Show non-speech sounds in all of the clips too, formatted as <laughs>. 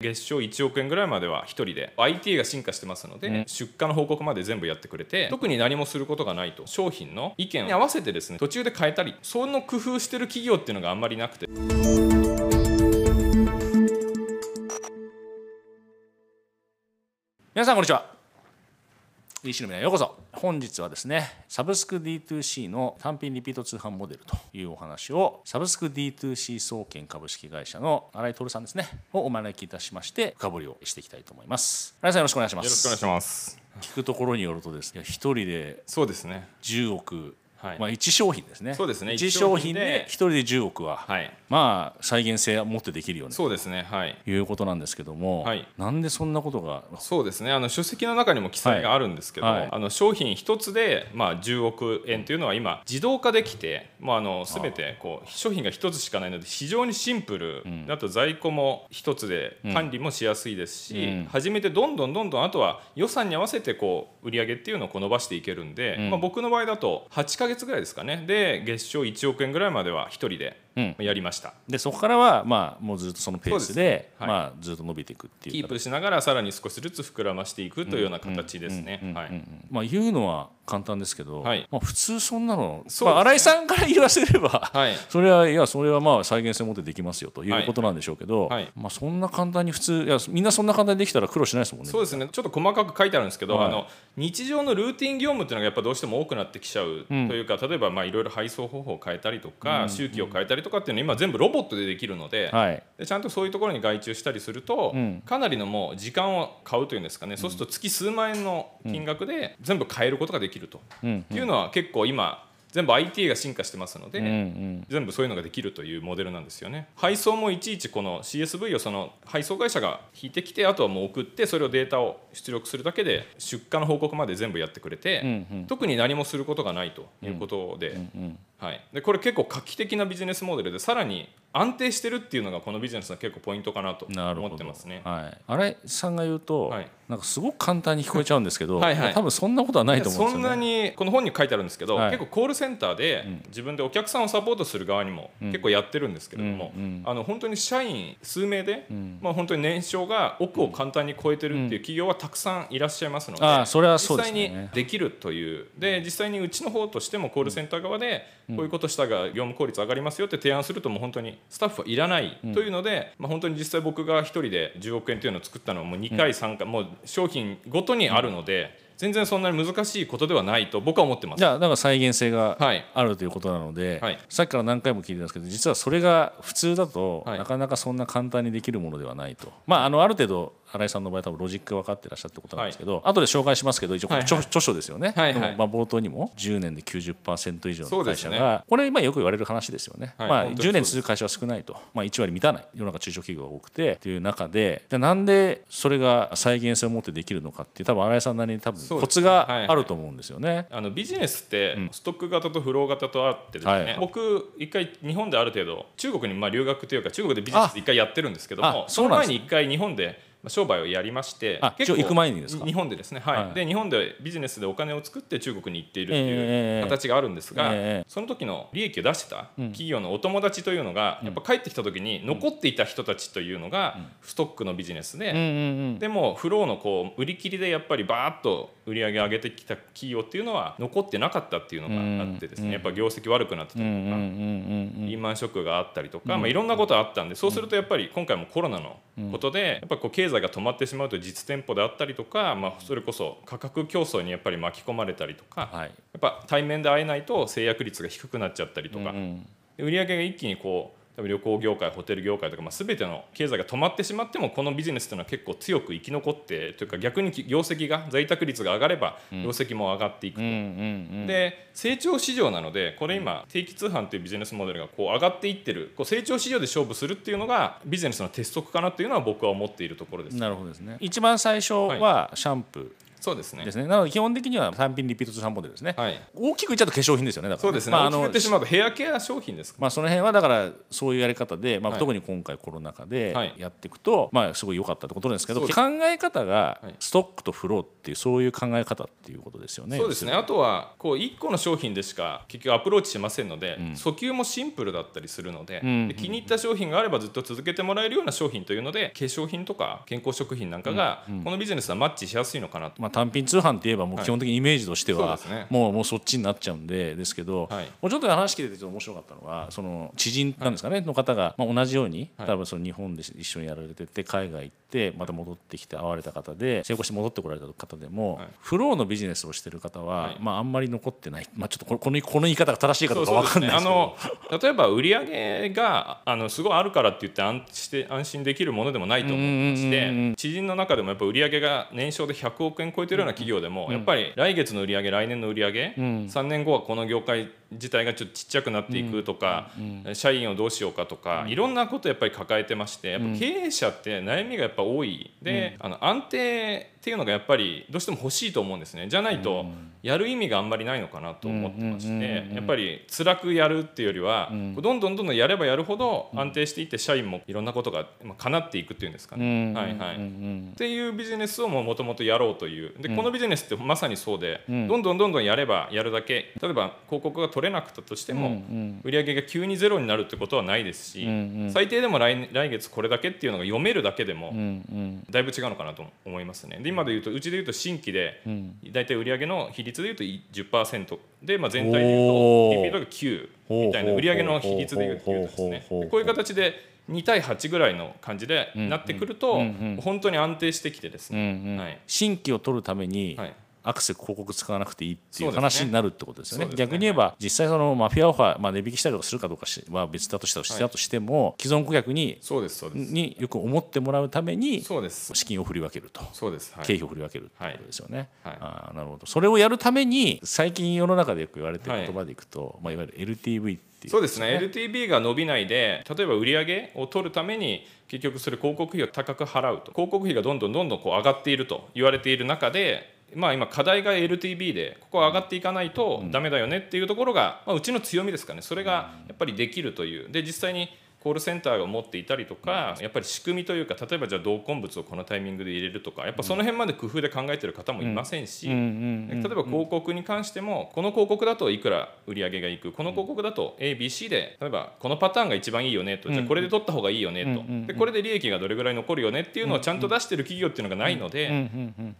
月賞1億円ぐらいまでは1人で。IT が進化してますので、うん。出荷の報告まで全部やってくれて特に何もすることがないと商品の意見に合わせてですね途中で変えたりその工夫してる企業っていうのがあんまりなくて。皆さんこんにちは DC の皆ようこそ。本日はですねサブスク D2C の単品リピート通販モデルというお話をサブスク D2C 総研株式会社の新井徹さんですねをお招きいたしまして深掘りをしていきたいと思います。新井さんよろしくお願いします。よろしくお願いします。聞くところによるとですね一人でそうですね。10億、はい。まあ1商品ですね。そうですね。1一商品で商品で一人で10億は、はいまあ再現性を持ってできるよね。そうですね。はい。ということなんですけども、はい。なんでそんなことが？そうですね。あの書籍の中にも記載があるんですけど、はい。はいあの商品一つで、まあ、10億円というのは今自動化できて、まあ、あの全てこう商品が一つしかないので非常にシンプル、あと在庫も一つで管理もしやすいですし、うん。初めてどんどんどんどんあとは予算に合わせてこう売り上げっていうのをこう伸ばしていけるんで、うん。まあ、僕の場合だと8か月ぐらいですかね。で月賞1億円ぐらいまでは一人でうんやりました。でそこからはまあもうずっとそのペースではい。まあ、ずっと伸びていくっていうキープしながらさらに少しずつ膨らましていくというような形ですね。はい。まあ、言うのは簡単ですけど、はい。まあ、普通そんなの、ね。まあ、新井さんから言わせれば、はい。<laughs> それはいやそれはまあ再現性を持ってできますよということなんでしょうけど、はい。まあ、そんな簡単に普通いやみんなそんな簡単にできたら苦労しないですもんね。そうですね。ちょっと細かく書いてあるんですけど、はい。あの日常のルーティン業務っていうのがやっぱどうしても多くなってきちゃうというか、例えばまあいろいろ配送方法を変えたりとか、周期を変えたりとかっていうのは今全部ロボットでできるので,、はい。でちゃんとそういうところに外注したりすると、ん。かなりのもう時間を買うというんですかね、そうすると月数万円の金額で全部変えることができると、うんっていうのは結構今全部 IT が進化してますので。うんうん。全部そういうのができるというモデルなんですよね。配送もいちいちこの CSV をその配送会社が引いてきてあとはもう送ってそれをデータを出力するだけで出荷の報告まで全部やってくれて、うんうん。特に何もすることがないということで,、うんはい、でこれ結構画期的なビジネスモデルでさらに安定してるっていうのがこのビジネスの結構ポイントかなと思ってますね。はい、新井さんが言うと、はい。なんかすごく簡単に聞こえちゃうんですけど <laughs> はいはい。多分そんなことはないと思うんですそんよね。なにこの本に書いてあるんですけど、はい。結構コールセンターで自分でお客さんをサポートする側にも結構やってるんですけれども、うん。うん。あの本当に社員数名で、まあ、本当に年商が億を簡単に超えてるっていう企業はたくさんいらっしゃいますので、それはそうですね。実際にできるという。で実際にうちの方としてもコールセンター側でこういうことしたが業務効率上がりますよって提案するともう本当にスタッフはいらないというので、まあ、本当に実際僕が一人で10億円というのを作ったのはもう2回3回、もう商品ごとにあるので。全然そんなに難しいことではないと僕は思ってます。じ。ゃあだから再現性がはい。あるということなので、はい。さっきから何回も聞いてるんですけど実はそれが普通だと、はい。なかなかそんな簡単にできるものではないと、まあ、あのある程度新井さんの場合多分ロジックが分かってらっしゃるってことなんですけど、後で紹介しますけど一応はいはい。著書ですよね、はいはい。まあ、冒頭にも10年で90%以上の会社そうですね。が、これ今よく言われる話ですよね、まあ、はい本当に10年続く会社は少ないと、まあ、1割満たない世の中中小企業が多くてっていう中でじゃあなんでそれが再現性を持ってできるのかっていう多分新井さんなりに多分コツがあると思うんですよね。あのビジネスってストック型とフロー型とあってですね、はい。僕一回日本である程度中国にまあ留学というか中国でビジネス一回やってるんですけどもあその前に一回日本でまあ商売をやりましてあ一応行く前にですか？日本でですねはい、はい。で日本でビジネスでお金を作って中国に行っているってえいえう形があるんですが、ええその時の利益を出してた企業のお友達というのが、やっぱ帰ってきた時に残っていた人たちというのがストックのビジネスで、うんうんうんでもフローのこう売り切りでやっぱりバーッと売り上げ上げてきた企業っていうのは残ってなかったっていうのがあってですね、やっぱ業績悪くなってたりとか、うんうんうんうんリーマンショックがあったりとか、まあ、いろんなことあったんでそうするとやっぱり今回もコロナのことでやっぱこう経済が止まってしまうと実店舗であったりとか、まあ、それこそ価格競争にやっぱり巻き込まれたりとか、はい。やっぱ対面で会えないと制約率が低くなっちゃったりとか、うん。で売り上げが一気にこう多分旅行業界ホテル業界とか、まあ、全ての経済が止まってしまってもこのビジネスというのは結構強く生き残ってというか逆に業績が在宅率が上がれば業績も上がっていくと。うんで成長市場なのでこれ今定期通販というビジネスモデルがこう上がっていってる。こう成長市場で勝負するっていうのがビジネスの鉄則かなというのは僕は思っているところです。なるほどですね。一番最初はシャンプーそうですね。ですね。なので基本的には単品リピート通販モデルですね、はい。大きく言っちゃうと化粧品ですよねだからそうですね、まあ、あの言ってしまうとヘアケア商品ですか。まあ、その辺はだからそういうやり方で、まあ、はい。特に今回コロナ禍ではい。やっていくと、まあ、すごい良かったってことですけどそう考え方がはい。ストックとフローっていうそういう考え方っていうことですよね。そうですね。あとはこう1個の商品でしか結局アプローチしませんので、訴求もシンプルだったりするので,、んで気に入った商品があればずっと続けてもらえるような商品というので化粧品とか健康食品なんかがこのビジネスはマッチしやすいのかなと。まあ、単品通販って言えばもう基本的にイメージとしてはもうもうそっちになっちゃうんでですけど、はい。もうちょっと話聞いててちょっと面白かったのはその知人なんですかね、の方が、まあ、同じようにはい。多分その日本で一緒にやられてて海外行ってまた戻ってきて会われた方で成功して戻ってこられた方でも、はい。フローのビジネスをしてる方は、はい。まあ、あんまり残ってない、まあ、ちょっとこのこの言い方が正しいかどうか分かんないですあけど。の例えば売り上げがあのすごいあるからって言って安して安心できるものでもないと思いまして知人の中でもやっぱ売り上げが年商で100億円超えてるような企業でもやっぱり来月の売り上げ来年の売り上げ3年後はこの業界自体がちょっとちっちゃくなっていくとか社員をどうしようかとかいろんなことやっぱり抱えてましてやっぱ経営者って悩みがやっぱ多い。であの安定っていうのがやっぱりどうしても欲しいと思うんですね。じゃないとやる意味があんまりないのかなと思ってましてやっぱり辛くやるっていうよりはどんどんどんどんやればやるほど安定していって社員もいろんなことがまあ叶っていくっていうんですかね。はいはい。っていうビジネスをもともとやろうという。でこのビジネスってまさにそうでどんどんどんどんやればやるだけ例えば広告が取れなくたとしても売り上げが急にゼロになるってことはないですし最低でも来来月これだけっていうのが読めるだけでもだいぶ違うのかなと思いますね。で今で言うとうちで言うと新規で大体売上の比率で言うと10%で、まあ、全体で言うとリピートが9みたいな売上の比率で言うとですね。こういう形で2対8ぐらいの感じでなってくると本当に安定してきてですね、はい。新規を取るために、はいアクセ広告使わなくていいっていう話になるってことですよね。そうですね。逆に言えば実際そのマフィアオファー、まあ、値引きしたりとかするかどうかしは別だとしたとしたとしても、既存顧客にそうですそうです。によく思ってもらうためにそうです。資金を振り分けると。そうです、はい。経費を振り分けるってことですよね。はい。はい。あーなるほど。それをやるために最近世の中でよく言われてる言葉でいくと、いまあ、いわゆる LTV ってそうですね。LTV が伸びないで例えば売上を取るために結局それ広告費を高く払うと。広告費がどんどんどんどんこう上がっていると言われている中でまあ今課題が LTV でここは上がっていかないとダメだよねっていうところが、まあ、うちの強みですかね。それがやっぱりできるという。で実際にコールセンターを持っていたりとかやっぱり仕組みというか例えばじゃあ同梱物をこのタイミングで入れるとかやっぱその辺まで工夫で考えてる方もいませんし、例えば広告に関してもこの広告だといくら売り上げがいくこの広告だと ABC で例えばこのパターンが一番いいよねとじゃあこれで取った方がいいよねと。でこれで利益がどれぐらい残るよねっていうのをちゃんと出してる企業っていうのがないので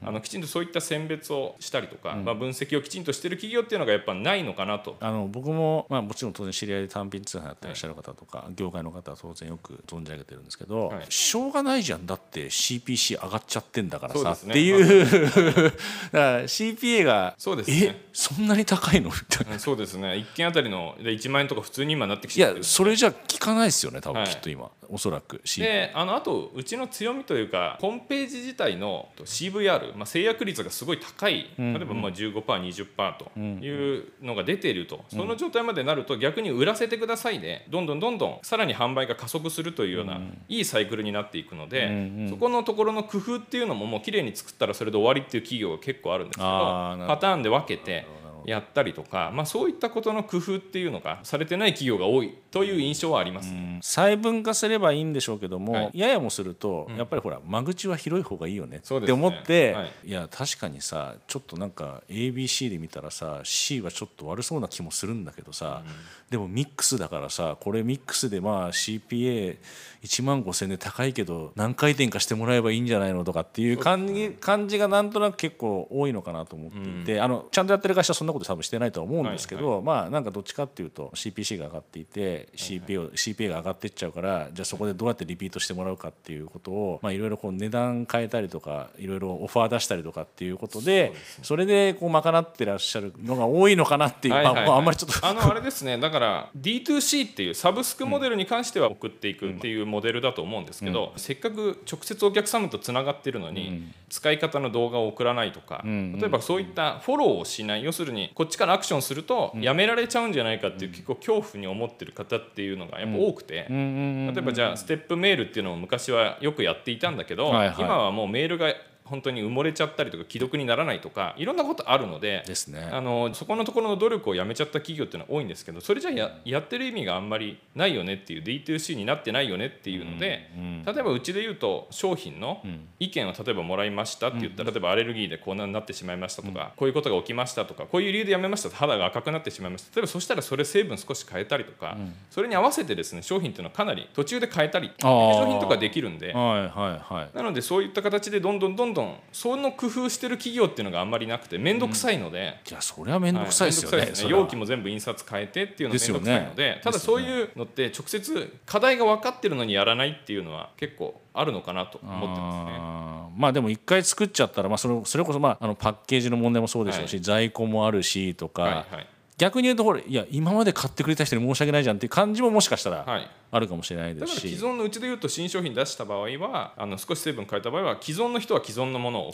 あのきちんとそういった選別をしたりとか、まあ、分析をきちんとしてる企業っていうのがやっぱないのかなと。あの僕も、まあ、もちろん当然知り合いで単品通販やってらっしゃる方とか、業界の方は当然よく存じ上げてるんですけど、はい。しょうがないじゃん。だって CPC 上がっちゃってんだからさ、ね。っていう、<laughs> だから CPA がそうですね。えそんなに高いの？みたいな。うんそうですね。1件あたりので1万円とか普通に今なってきてる。やそれじゃ効かないですよね多分はい。きっと今、おそらく。CPA であのあとうちの強みというかホームページ自体の CVR、まあ、制約率がすごい高い。例えばまあ 15%20% というのが出ていると、その状態までなると逆に売らせてくださいでどんどんどんどんさらに販売が加速するというような、いいサイクルになっていくので、そこのところの工夫っていうのももう綺麗に作ったらそれで終わりっていう企業が結構あるんですけどパターンで分けてやったりとか、まあ、そういったことの工夫っていうのがされてない企業が多いという印象はあります。ね。細分化すればいいんでしょうけども、はい。ややもすると、やっぱりほら間口は広い方がいいよねって思って、はい。い、や確かにさちょっとなんか ABC で見たらさ C はちょっと悪そうな気もするんだけどさ、でもミックスだからさこれミックスでまあ CPA1 万5千で高いけど何回転かしてもらえばいいんじゃないのとかっていう感じ感じがなんとなく結構多いのかなと思っていて、あのちゃんとやってる会社はそんなこと多分してないとは思うんですけど、まあなんかどっちかっていうと CPC が上がっていて CPA, を CPA が上がっていっちゃうからじゃあそこでどうやってリピートしてもらうかっていうことをまあいろいろこう値段変えたりとかいろいろオファー出したりとかっていうことでそれでこう賄ってらっしゃるのが多いのかなっていう、はいはいはい。まあ、あんまりちょっと。あのあれですね。だから D2C っていうサブスクモデルに関しては送っていくっていうモデルだと思うんですけど、せっかく直接お客様とつながってるのに、使い方の動画を送らないとか、例えばそういったフォローをしない要するにこっちからアクションするとやめられちゃうんじゃないかっていう結構恐怖に思ってる方っていうのがやっぱ多くて、例えばじゃあステップメールっていうのを昔はよくやっていたんだけど、今はもうメールが本当に埋もれちゃったりとか既読にならないとかいろんなことあるのでですね。あのそこのところの努力をやめちゃった企業っていうのは多いんですけどそれじゃややってる意味があんまりないよねっていう D2C になってないよねっていうので、例えばうちで言うと商品の意見を例えばもらいましたって言ったら、例えばアレルギーでこんなになってしまいましたとか、こういうことが起きましたとかこういう理由でやめましたと肌が赤くなってしまいました。例えばそしたらそれ成分少し変えたりとか、それに合わせてですね商品っていうのはかなり途中で変えたり化粧品とかできるんで。はいはいはい。なのでそういった形でどんどんどんどんその工夫してる企業っていうのがあんまりなくて面倒くさいので、いやそれは面倒くさいですよね,、はいね。容器も全部印刷変えてっていうのが面倒くさいのでただそういうのって直接課題が分かってるのにやらないっていうのは結構あるのかなと思ってますね。まあでも一回作っちゃったら、まあ、それそれこそ、まあ、あのパッケージの問題もそうでしょうし、在庫もあるしとか、はいはい逆に言うとこれいや今まで買ってくれた人に申し訳ないじゃんっていう感じももしかしたらはい。あるかもしれないでだからすし、既存のうちでいうと新商品出した場合はあの少し成分変えた場合は既存の人は既存のものを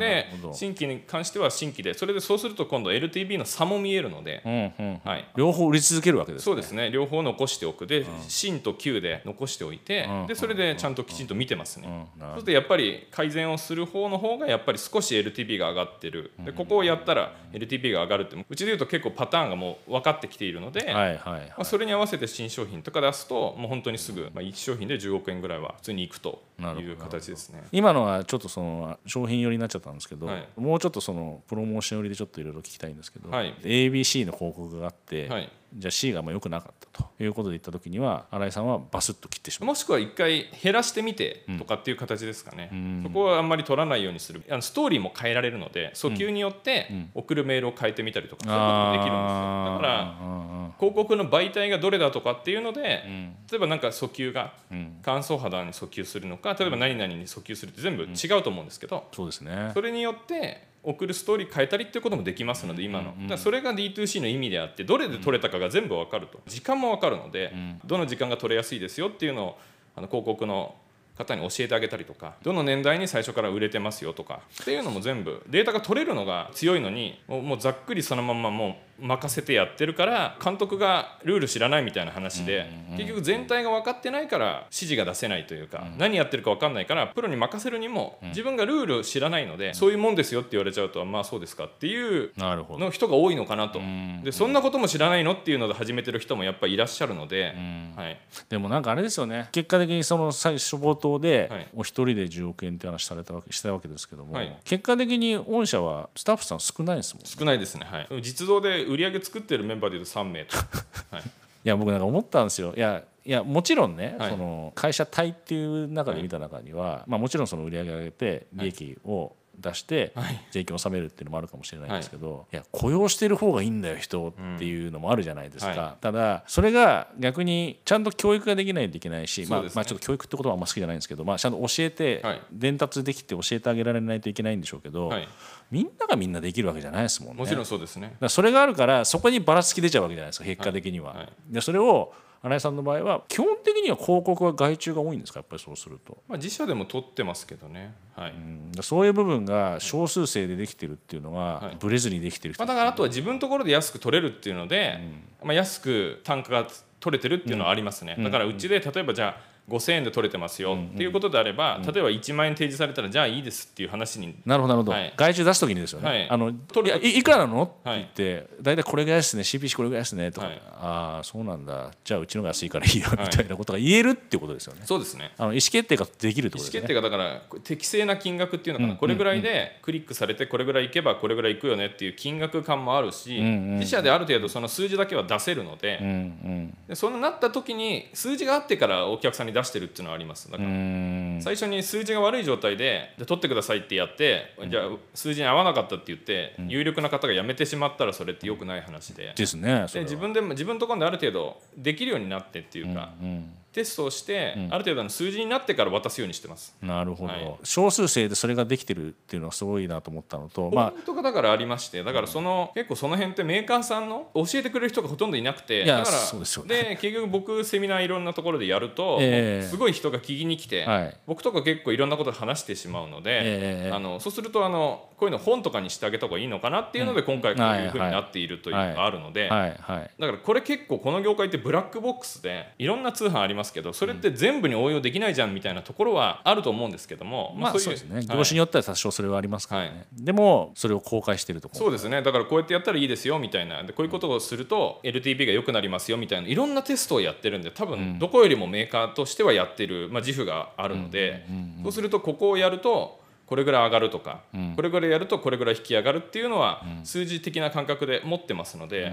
で新規に関しては新規でそれでそうすると今度 LTV の差も見えるので、うんうん、はい、両方売り続けるわけですね。そうですね。両方残しておく。で新と旧で残しておいてうん。でそれでちゃんときちんと見てますね。うんなるそうするとやっぱり改善をする方の方がやっぱり少し LTV が上がってる。でここをやったら LTV が上がるってうちでいうと結構パターンがもう分かってきているので、はいはいはい。まあ、それに合わせて新商品とか出すともう本当にすぐ、まあ、1商品で10億円ぐらいは普通にいくという形ですね。今のはちょっとその商品寄りになっちゃったんですけど、はい。もうちょっとそのプロモーション寄りでちょっといろいろ聞きたいんですけど、はい。ABC の広告があって、はいじゃあ C がまあ良くなかったということで言った時には新井さんはバスッと切ってしまう。もしくは一回減らしてみてとかっていう形ですかね、そこはあんまり取らないようにする。あのストーリーも変えられるので訴求によって送るメールを変えてみたりとか、そういうこともできるんですよ。だからら広告の媒体がどれだとかっていうので、例えばなんか訴求がん。乾燥肌に訴求するのか例えば何々に訴求するって全部違うと思うんですけど、そうですね。それによって送るストーリー変えたりっていうこともできますので今の、だからそれが D2C の意味であってどれで取れたかが全部分かると時間も分かるので、どの時間が取れやすいですよっていうのをあの広告の方に教えてあげたりとかどの年代に最初から売れてますよとかっていうのも全部データが取れるのが強いのにもうもうざっくりそのままもう任せてやってるから監督がルール知らないみたいな話で結局全体が分かってないから指示が出せないというか何やってるか分かんないからプロに任せるにも自分がルール知らないのでそういうもんですよって言われちゃうとまあそうですかっていうなるほど。の人が多いのかなと。ん。でそんなことも知らないのっていうので始めてる人もやっぱりいらっしゃるので、はい、でもなんかあれですよね。結果的にその最初冒頭ではい。お一人で10億円って話されたわけしたわけですけども、はい。結果的に御社はスタッフさん少ないですもん少ないですね、はい、実動で売り上げ作ってるメンバーでいうと3名と、<laughs> はい、いや僕なんか思ったんですよ。いやいやもちろんね、はい。その会社体っていう中で見た中には、まあ、もちろんその売り上げ上げて利益を出してはい。税金を納めるっていうのもあるかもしれないんですけど、い、や雇用してる方がいいんだよ人っていうのもあるじゃないですか、うんはただそれが逆にちゃんと教育ができないといけないし、まあまあ、ちょっと教育ってことはあんま好きじゃないんですけど、まあ、ちゃんと教えて、はい。伝達できて教えてあげられないといけないんでしょうけど、はい、みんながみんなできるわけじゃないですもんね。もちろんそうですね。それがあるからそこにばらつき出ちゃうわけじゃないですか結果的には。はい。はい。でそれを新井さんの場合は基本的には広告は外注が多いんですか？やっぱりそうすると。まあ、自社でも取ってますけどね、はい。うそういう部分が少数生でできてるっていうのは、はい。ブレずにできてる人まあ、だからあとは自分のところで安く取れるっていうので、まあ、安く単価が取れてるっていうのはありますね、だからうちで例えばじゃあ5000円で取れてますよっていうことであれば、例えば1万円提示されたらじゃあいいですっていう話になるほどなるほど、はい。外注出す時にですよね、はい。あの取るいやいいくらなの？ってはい言って、大体これぐらいですね CPC これぐらいですね。とか、はい。ああそうなんだ。じゃあうちの方が安いからいいよみたいなことが言えるっていうことですよね、そうですね。あの意思決定ができるって意思ことですね。決定がだから適正な金額っていうのかな、これぐらいでクリックされてこれぐらいいけばこれぐらいいくよねっていう金額感もあるし、自社である程度その数字だけは出せるので,、うんうん。でそうなった時に数字があってからお客さんに出してるっていうのはあります。だから、うん。最初に数字が悪い状態でじゃあ取ってくださいってやって、じゃあ数字に合わなかったって言って、有力な方が辞めてしまったらそれって良くない話で。ですねで自分でも自分のところである程度できるようになってっていうか、うんテストをして、ある程度の数字になってから渡すようにしてます。なるほど、はい。少数生でそれができてるっていうのはすごいなと思ったのと、まあポイントがだからありましてだからその、結構その辺ってメーカーさんの教えてくれる人がほとんどいなくてだからそうでね。結局僕セミナーいろんなところでやると、ええ。すごい人が聞きに来て、はい。僕とか結構いろんなこと話してしまうので、ええ。あのそうするとあのこういうの本とかにしてあげた方がいいのかなっていうので、今回こういうふうになっているというのがあるので。はいはい。だからこれ結構この業界ってブラックボックスでいろんな通販ありますますけどそれって全部に応用できないじゃんみたいなところはあると思うんですけども、まあいそうですね。はい。業種によっては多少それはありますからね、でもそれを公開してるところ。そうですね。だからこうやってやったらいいですよみたいな。でこういうことをすると LTV が良くなりますよみたいないろんなテストをやってるんで多分どこよりもメーカーとしてはやってる、まあ、自負があるので、そうするとここをやるとこれぐらい上がるとか、これぐらいやるとこれぐらい引き上がるっていうのは数字的な感覚で持ってますので、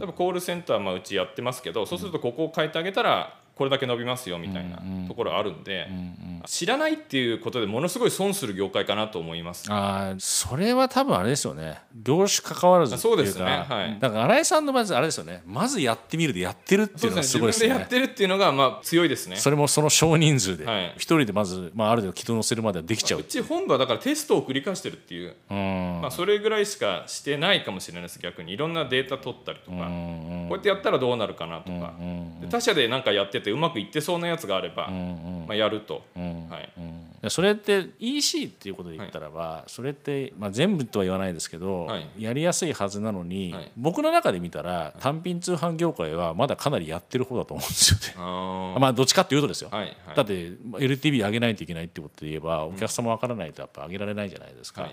多分コールセンターまあうちやってますけどそうするとここを変えてあげたらこれだけ伸びますよみたいなところあるんで、知らないっていうことでものすごい損する業界かなと思います。あーそれは多分あれですよね。業種関わらずっていうか。そうですね。はい。だから新井さんのまずあれですよね。まずやってみるでやってるっていうのがすごいですよねでやってるっていうのがまあ強いですね。それもその少人数ではい。一人でまず、まあ、ある程度軌道乗せるまではできちゃう。うち本部はだからテストを繰り返してるっていう、うん。まあ、それぐらいしかしてないかもしれないです逆に。いろんなデータ取ったりとか、こうやってやったらどうなるかなとか、で他社で何かやっててうまくいってそうなやつがあれば、まあ、やると、はい。でそれって EC っていうことで言ったらば、それって、まあ、全部とは言わないですけど、はい。やりやすいはずなのに、はい。僕の中で見たら単品通販業界はまだかなりやってる方だと思うんですよね。<laughs> まあどっちかっていうとですよ、はいはい。だって LTV 上げないといけないってことで言えばお客様分からないとやっぱ上げられないじゃないですか、はい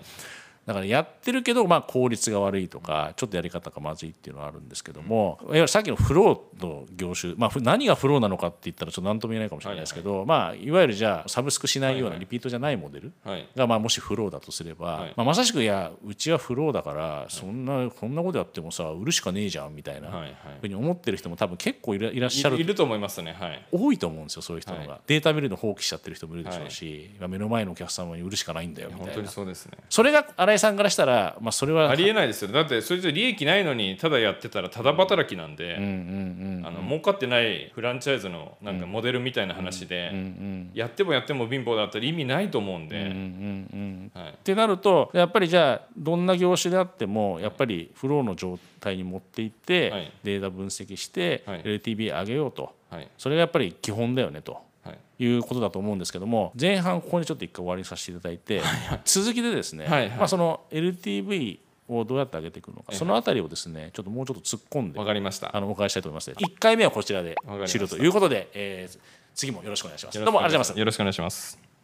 だからやってるけどまあ効率が悪いとかちょっとやり方がまずいっていうのはあるんですけども、いわゆるさっきのフローの業種、まあ、ふ何がフローなのかって言ったらちょっと何とも言えないかもしれないですけど、まあ、いわゆるじゃあサブスクしないようなリピートじゃないモデルはい。がまあもしフローだとすれば、はい。まあ、まさしくいやうちはフローだからそんなこんなことやってもさ売るしかねえじゃんみたいなふうに思ってる人も多分結構いらいらっしゃるいいると思いますねはい。多いと思うんですよそういう人が、はい。データ見るの放棄しちゃってる人もいるでしょうし、今目の前のお客様に売るしかないんだよみ本当にたいなそうですね。それが新井さんからしたら、まあ、それはありえないですよだってそれじゃ利益ないのにただやってたらただ働きなんで、あの儲かってないフランチャイズのなんかモデルみたいな話で、やってもやっても貧乏だったら意味ないと思うんで、はい。ってなるとやっぱりじゃあどんな業種であってもやっぱりフローの状態に持っていって、はいデータ分析して、はい LTV 上げようとはいそれがやっぱり基本だよねと。はいいうことだと思うんですけども前半ここにちょっと一回終わりにさせていただいて続きでですね、はいはい。まあ、その LTV をどうやって上げていくのかそのあたりをですねちょっともうちょっと突っ込んでわかりました。あのお伺いしたいと思います。ので1回目はこちらで知るということで、えー次もよろしくお願いします。よどうもありがとうございます。よろしくお願いします